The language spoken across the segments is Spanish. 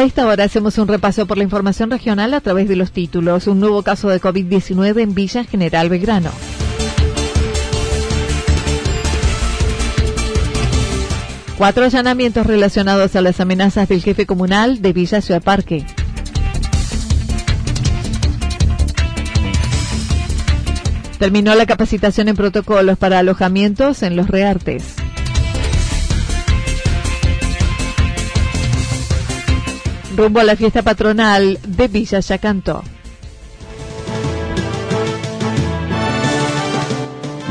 A esta hora hacemos un repaso por la información regional a través de los títulos. Un nuevo caso de COVID-19 en Villa General Belgrano. Cuatro allanamientos relacionados a las amenazas del jefe comunal de Villa Ciudad Parque. Terminó la capacitación en protocolos para alojamientos en los reartes. Rumbo a la fiesta patronal de Villa Yacanto.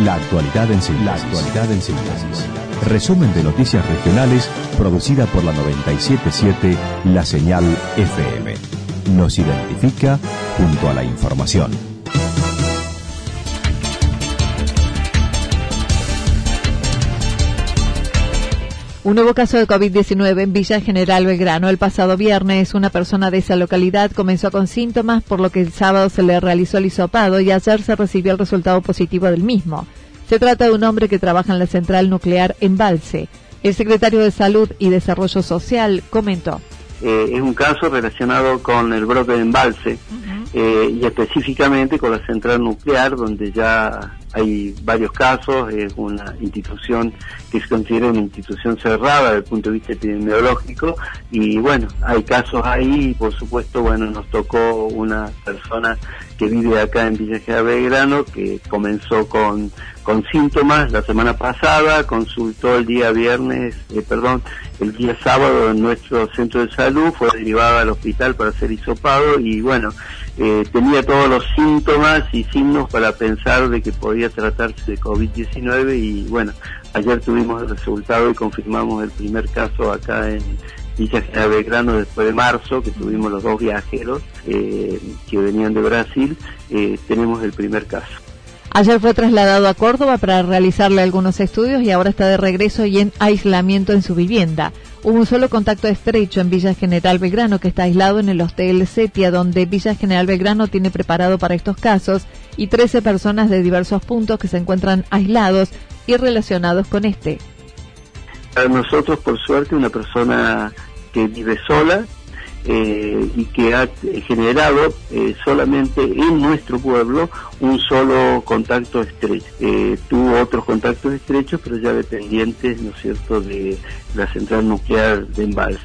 La actualidad en síntesis. La actualidad en síntesis. Resumen de noticias regionales producida por la 977 La Señal FM. Nos identifica junto a la información. Un nuevo caso de COVID-19 en Villa General Belgrano. El pasado viernes, una persona de esa localidad comenzó con síntomas, por lo que el sábado se le realizó el hisopado y ayer se recibió el resultado positivo del mismo. Se trata de un hombre que trabaja en la central nuclear en Balse. El secretario de Salud y Desarrollo Social comentó. Eh, es un caso relacionado con el brote de embalse eh, y específicamente con la central nuclear donde ya hay varios casos, es una institución que se considera una institución cerrada desde el punto de vista epidemiológico y bueno, hay casos ahí y por supuesto, bueno, nos tocó una persona que vive acá en Villa General Belgrano que comenzó con, con síntomas la semana pasada, consultó el día viernes, eh, perdón, el día sábado en nuestro centro de salud, fue derivada al hospital para ser hisopado y bueno, eh, tenía todos los síntomas y signos para pensar de que podía tratarse de COVID-19 y bueno, ayer tuvimos el resultado y confirmamos el primer caso acá en Villa General Belgrano después de marzo, que tuvimos los dos viajeros eh, que venían de Brasil, eh, tenemos el primer caso. Ayer fue trasladado a Córdoba para realizarle algunos estudios y ahora está de regreso y en aislamiento en su vivienda. Hubo un solo contacto estrecho en Villa General Belgrano que está aislado en el Hostel Setia, donde Villa General Belgrano tiene preparado para estos casos, y 13 personas de diversos puntos que se encuentran aislados y relacionados con este. Para nosotros, por suerte, una persona que vive sola, eh, y que ha generado eh, solamente en nuestro pueblo un solo contacto estrecho. Eh, tuvo otros contactos estrechos, pero ya dependientes, ¿no es cierto?, de la central nuclear de Embalse,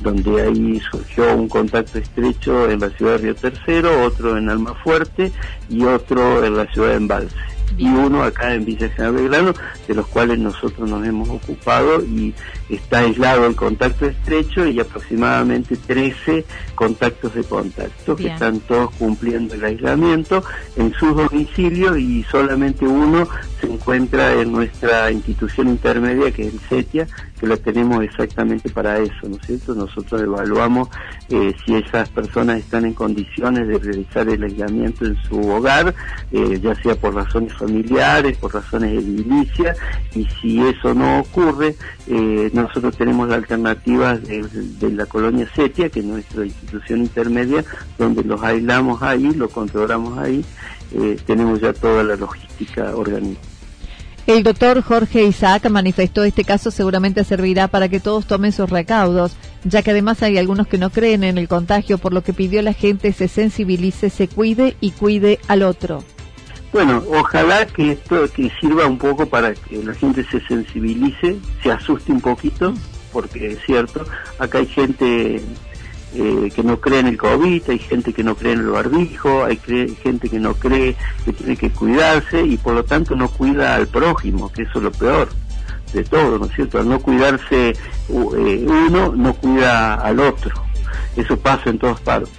donde ahí surgió un contacto estrecho en la ciudad de Río Tercero, otro en Almafuerte y otro en la ciudad de Embalse y uno acá en Villa General Belgrano, de los cuales nosotros nos hemos ocupado y está aislado el contacto estrecho y aproximadamente 13 contactos de contacto que están todos cumpliendo el aislamiento en sus domicilios y solamente uno se encuentra en nuestra institución intermedia que es el CETIA, que la tenemos exactamente para eso, ¿no es cierto? Nosotros evaluamos eh, si esas personas están en condiciones de realizar el aislamiento en su hogar, eh, ya sea por razones familiares, por razones edilicias, y si eso no ocurre, eh, nosotros tenemos la alternativa de, la colonia Setia, que es nuestra institución intermedia, donde los aislamos ahí, los controlamos ahí, tenemos ya toda la logística organizada. El doctor Jorge Isaac manifestó este caso seguramente servirá para que todos tomen sus recaudos. ya que además hay algunos que no creen en el contagio, por lo que pidió la gente se sensibilice, se cuide y cuide al otro. Bueno, ojalá que esto que sirva un poco para que la gente se sensibilice, se asuste un poquito, porque es cierto, acá hay gente eh, que no cree en el COVID, hay gente que no cree en el barbijo, hay gente que no cree que tiene que cuidarse y por lo tanto no cuida al prójimo, que eso es lo peor de todo, ¿no es cierto? Al no cuidarse eh, uno, no cuida al otro. Eso pasa en todas partes.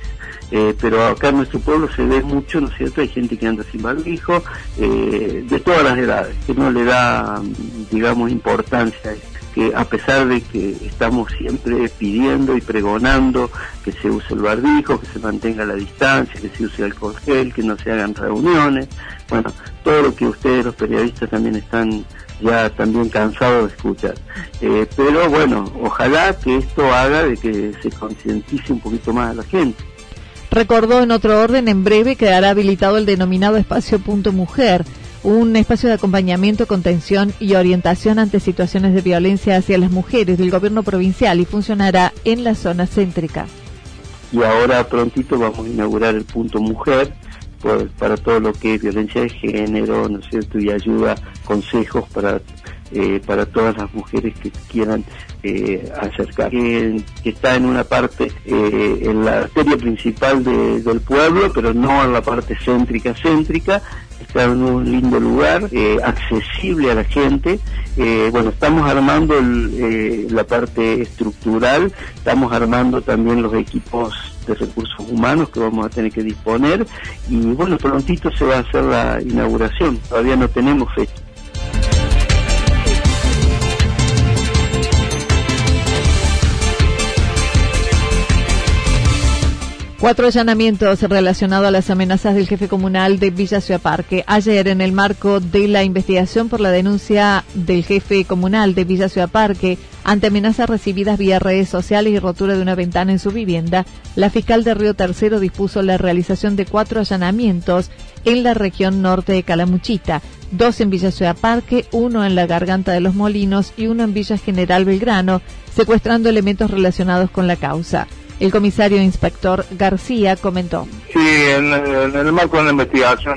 Eh, pero acá en nuestro pueblo se ve mucho, ¿no es cierto? Hay gente que anda sin barbijo, eh, de todas las edades, que no le da, digamos, importancia que a pesar de que estamos siempre pidiendo y pregonando que se use el barbijo, que se mantenga la distancia, que se use alcohol gel, que no se hagan reuniones, bueno, todo lo que ustedes los periodistas también están ya también cansados de escuchar. Eh, pero bueno, ojalá que esto haga de que se concientice un poquito más a la gente. Recordó en otro orden, en breve quedará habilitado el denominado espacio punto mujer, un espacio de acompañamiento, contención y orientación ante situaciones de violencia hacia las mujeres del gobierno provincial y funcionará en la zona céntrica. Y ahora prontito vamos a inaugurar el punto mujer para todo lo que es violencia de género, ¿no es cierto? Y ayuda, consejos para eh, para todas las mujeres que quieran eh, acercar. Que, está en una parte, eh, en la arteria principal del pueblo, pero no en la parte céntrica, céntrica, está en un lindo lugar, eh, accesible a la gente. bueno, estamos armando la parte estructural, estamos armando también los equipos de recursos humanos que vamos a tener que disponer y bueno, prontito se va a hacer la inauguración, todavía no tenemos fecha. Cuatro allanamientos relacionados a las amenazas del jefe comunal de Villa Ciudad Parque. Ayer, en el marco de la investigación por la denuncia del jefe comunal de Villa Ciudad Parque ante amenazas recibidas vía redes sociales y rotura de una ventana en su vivienda, la fiscal de Río Tercero dispuso la realización de cuatro allanamientos en la región norte de Calamuchita, dos en Villa Ciudad Parque, uno en la Garganta de los Molinos y uno en Villa General Belgrano, secuestrando elementos relacionados con la causa. El comisario inspector García comentó. Sí, en, el marco de la investigación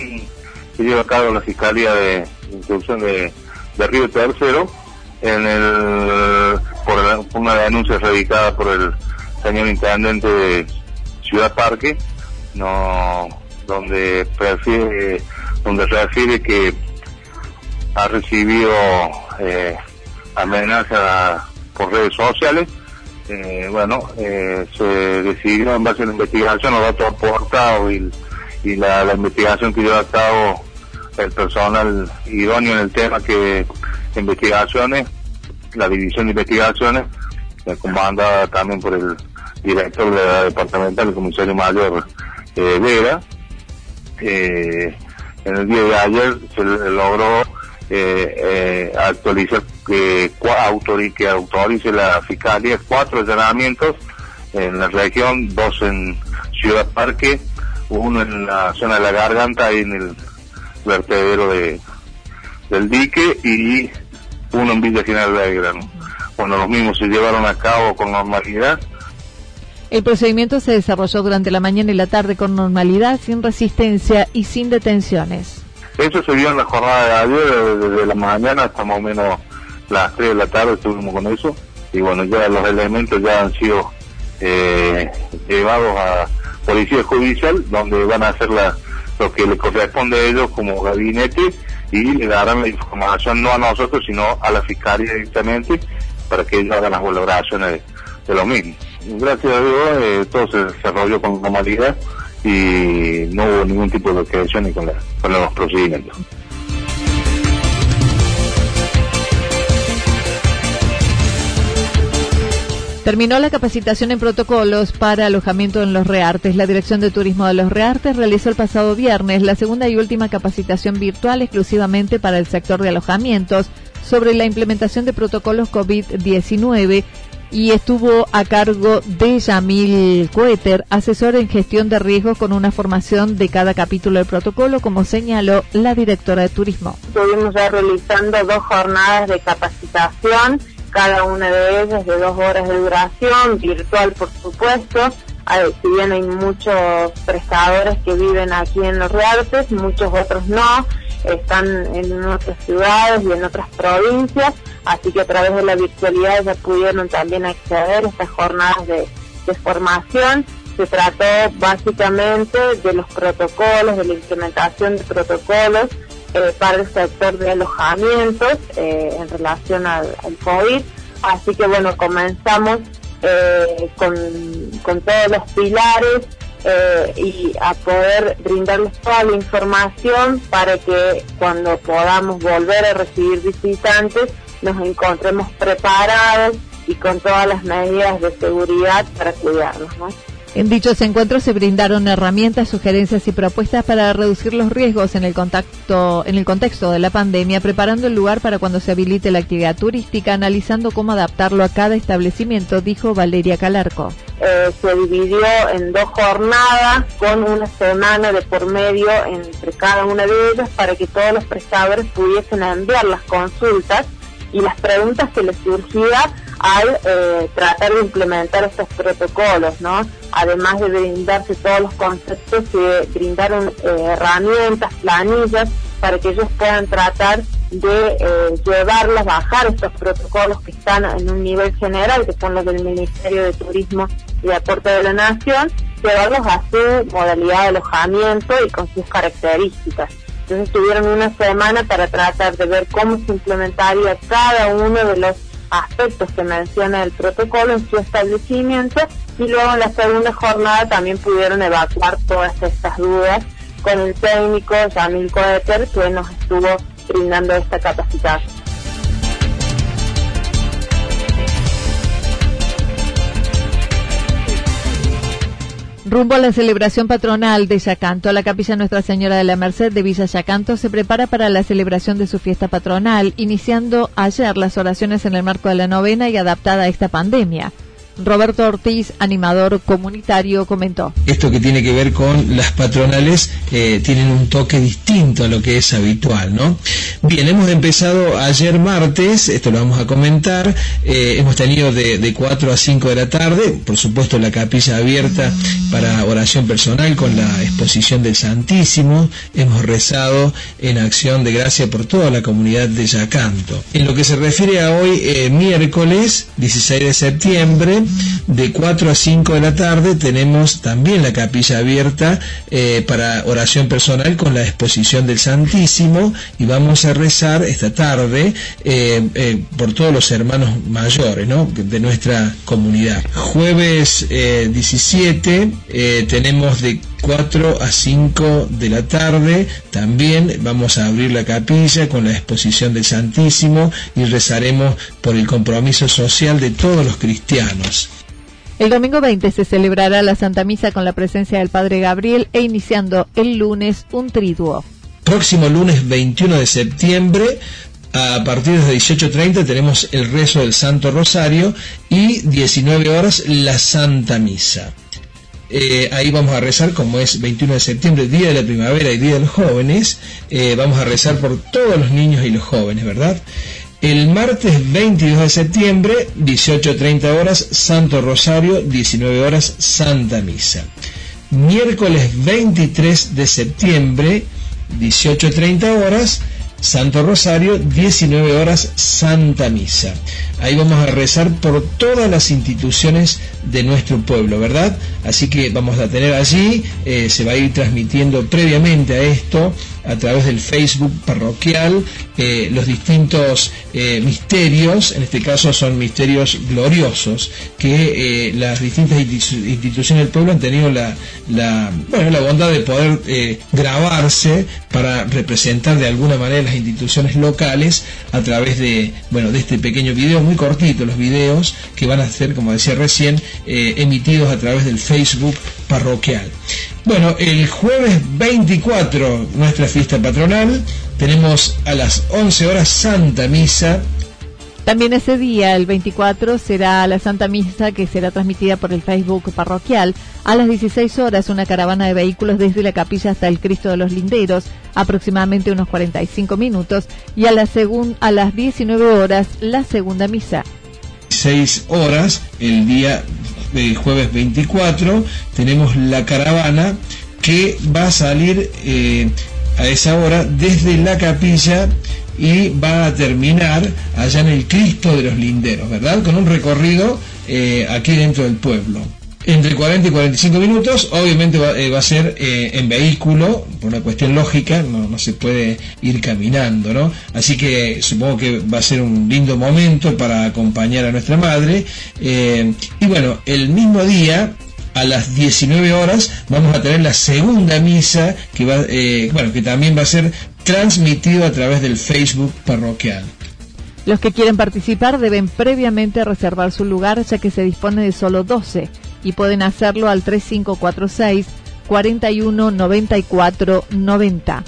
que lleva a cabo la Fiscalía de Instrucción de, Río Tercero, en el, por, una denuncia radicada por el señor intendente de Ciudad Parque, no, donde prefiere, donde refiere que ha recibido eh, amenazas por redes sociales eh, bueno, eh, se decidió en base a la investigación, los datos aportados y, y la, investigación que lleva a cabo el personal idóneo en el tema que investigaciones, la división de investigaciones, comandada también por el director de la departamental, el comisario mayor eh, Vera. Eh, en el día de ayer se logró eh, eh, actualizar que, que autorice la fiscalía cuatro allanamientos en la región, dos en Ciudad Parque, uno en la zona de la garganta y en el vertedero de, del dique y uno en Villa General Belgrano. Bueno, los mismos se llevaron a cabo con normalidad. El procedimiento se desarrolló durante la mañana y la tarde con normalidad, sin resistencia y sin detenciones. Eso se vio en la jornada de ayer, desde la mañana hasta más o menos las 3 de la tarde estuvimos con eso. Y bueno, ya los elementos ya han sido eh, llevados a Policía Judicial, donde van a hacer la, lo que le corresponde a ellos como gabinete y le darán la información no a nosotros, sino a la Fiscalía directamente para que ellos hagan las valoraciones de, lo mismo. Gracias a Dios eh, todo se desarrolló con normalidad y no hubo ningún tipo de ni con, con los procedimientos. Terminó la capacitación en protocolos para alojamiento en los Reartes. La Dirección de Turismo de los Reartes realizó el pasado viernes la segunda y última capacitación virtual exclusivamente para el sector de alojamientos sobre la implementación de protocolos COVID-19 y estuvo a cargo de Yamil Cueter, asesor en gestión de riesgos con una formación de cada capítulo del protocolo, como señaló la directora de turismo. Estuvimos ya realizando dos jornadas de capacitación cada una de ellas de dos horas de duración, virtual por supuesto. si bien hay muchos prestadores que viven aquí en Los Reartes, muchos otros no, están en otras ciudades y en otras provincias, así que a través de la virtualidad ya pudieron también acceder a estas jornadas de, de formación. Se trató básicamente de los protocolos, de la implementación de protocolos eh, para el sector de alojamientos eh, en relación al, COVID. Así que bueno, comenzamos eh, con, con, todos los pilares y a poder brindarles toda la información para que cuando podamos volver a recibir visitantes nos encontremos preparados y con todas las medidas de seguridad para cuidarnos. ¿no? En dichos encuentros se brindaron herramientas, sugerencias y propuestas para reducir los riesgos en el contacto, en el contexto de la pandemia, preparando el lugar para cuando se habilite la actividad turística, analizando cómo adaptarlo a cada establecimiento, dijo Valeria Calarco. Eh, se dividió en dos jornadas con una semana de por medio entre cada una de ellas para que todos los prestadores pudiesen enviar las consultas y las preguntas que les surgía al eh, tratar de implementar estos protocolos, ¿no? Además de brindarse todos los conceptos, se brindaron eh, herramientas, planillas, para que ellos puedan tratar de eh, llevarlas, bajar estos protocolos que están en un nivel general, que son los del Ministerio de Turismo y Aporte de la Nación, llevarlos a su modalidad de alojamiento y con sus características. Entonces tuvieron una semana para tratar de ver cómo se implementaría cada uno de los aspectos que menciona el protocolo en su establecimiento y luego en la segunda jornada también pudieron evacuar todas estas dudas con el técnico Jamil Coeter que nos estuvo brindando esta capacitación. Rumbo a la celebración patronal de Yacanto, la capilla Nuestra Señora de la Merced de Villa Yacanto se prepara para la celebración de su fiesta patronal, iniciando ayer las oraciones en el marco de la novena y adaptada a esta pandemia. Roberto Ortiz, animador comunitario, comentó. Esto que tiene que ver con las patronales eh, tienen un toque distinto a lo que es habitual, ¿no? Bien, hemos empezado ayer martes, esto lo vamos a comentar, eh, hemos tenido de, de 4 a 5 de la tarde, por supuesto la capilla abierta para oración personal con la exposición del Santísimo, hemos rezado en acción de gracia por toda la comunidad de Yacanto. En lo que se refiere a hoy, eh, miércoles 16 de septiembre, de 4 a 5 de la tarde tenemos también la capilla abierta eh, para oración personal con la exposición del Santísimo y vamos a rezar esta tarde eh, eh, por todos los hermanos mayores de nuestra comunidad. Jueves 17 tenemos de 4 a 5 de la tarde también vamos a abrir la capilla con la exposición del Santísimo y rezaremos por el compromiso social de todos los cristianos. El domingo 20 se celebrará la Santa Misa con la presencia del Padre Gabriel e iniciando el lunes un triduo. Próximo lunes 21 de septiembre a partir de 18.30 tenemos el rezo del Santo Rosario y 19 horas la Santa Misa. Eh, ahí vamos a rezar, como es 21 de septiembre, Día de la Primavera y Día de los Jóvenes, eh, vamos a rezar por todos los niños y los jóvenes, ¿verdad? El martes 22 de septiembre, 18.30 horas, Santo Rosario, 19 horas, Santa Misa. Miércoles 23 de septiembre, 18.30 horas, Santo Rosario, 19 horas, Santa Misa. Ahí vamos a rezar por todas las instituciones de nuestro pueblo, ¿verdad? Así que vamos a tener allí, eh, se va a ir transmitiendo previamente a esto a través del Facebook parroquial eh, los distintos eh, misterios, en este caso son misterios gloriosos, que eh, las distintas instituciones del pueblo han tenido la, la, bueno, la bondad de poder grabarse para representar de alguna manera las instituciones locales a través de, bueno, de este pequeño video, muy cortito los videos que van a ser, como decía recién, emitidos a través del Facebook parroquial. Bueno, el jueves 24, nuestra fiesta patronal, tenemos a las 11 horas Santa Misa. También ese día, el 24, será la Santa Misa que será transmitida por el Facebook parroquial. A las 16 horas, una caravana de vehículos desde la capilla hasta el Cristo de los Linderos, aproximadamente unos 45 minutos. Y a, la a las 19 horas, la segunda misa. 16 horas, el día jueves 24, tenemos la caravana que va a salir eh, a esa hora desde la capilla y va a terminar allá en el Cristo de los Linderos, ¿verdad? Con un recorrido eh, aquí dentro del pueblo. Entre 40 y 45 minutos, obviamente va, eh, a ser eh, en vehículo, por una cuestión lógica, no, se puede ir caminando, ¿no? Así que supongo que va a ser un lindo momento para acompañar a nuestra madre. y bueno, el mismo día, a las 19 horas vamos a tener la segunda misa que va bueno que también va a ser transmitido a través del Facebook parroquial. Los que quieren participar deben previamente reservar su lugar ya que se dispone de solo 12 y pueden hacerlo al 3546 41 94 90.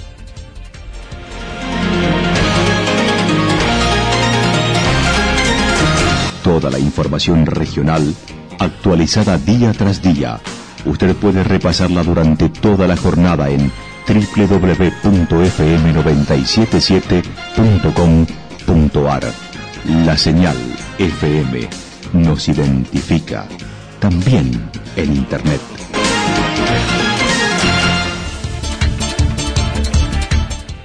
Toda la información regional actualizada día tras día. Usted puede repasarla durante toda la jornada en www.fm977.com.ar. La señal FM nos identifica también en Internet.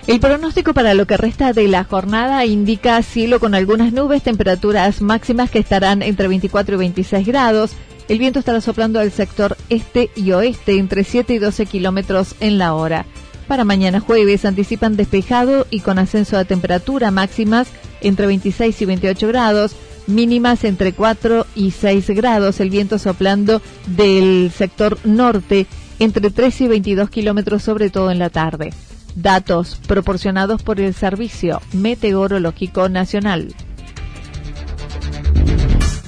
El pronóstico para lo que resta de la jornada indica cielo con algunas nubes, temperaturas máximas que estarán entre 24 y 26 grados. El viento estará soplando al sector este y oeste entre 7 y 12 kilómetros en la hora. Para mañana jueves anticipan despejado y con ascenso de temperatura máximas entre 26 y 28 grados, mínimas entre 4 y 6 grados, el viento soplando del sector norte entre 13 y 22 kilómetros, sobre todo en la tarde. Datos proporcionados por el Servicio Meteorológico Nacional.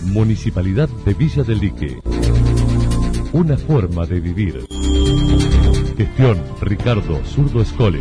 Municipalidad de Villa del Lique. Una forma de vivir. Gestión Ricardo Zurdo Escole.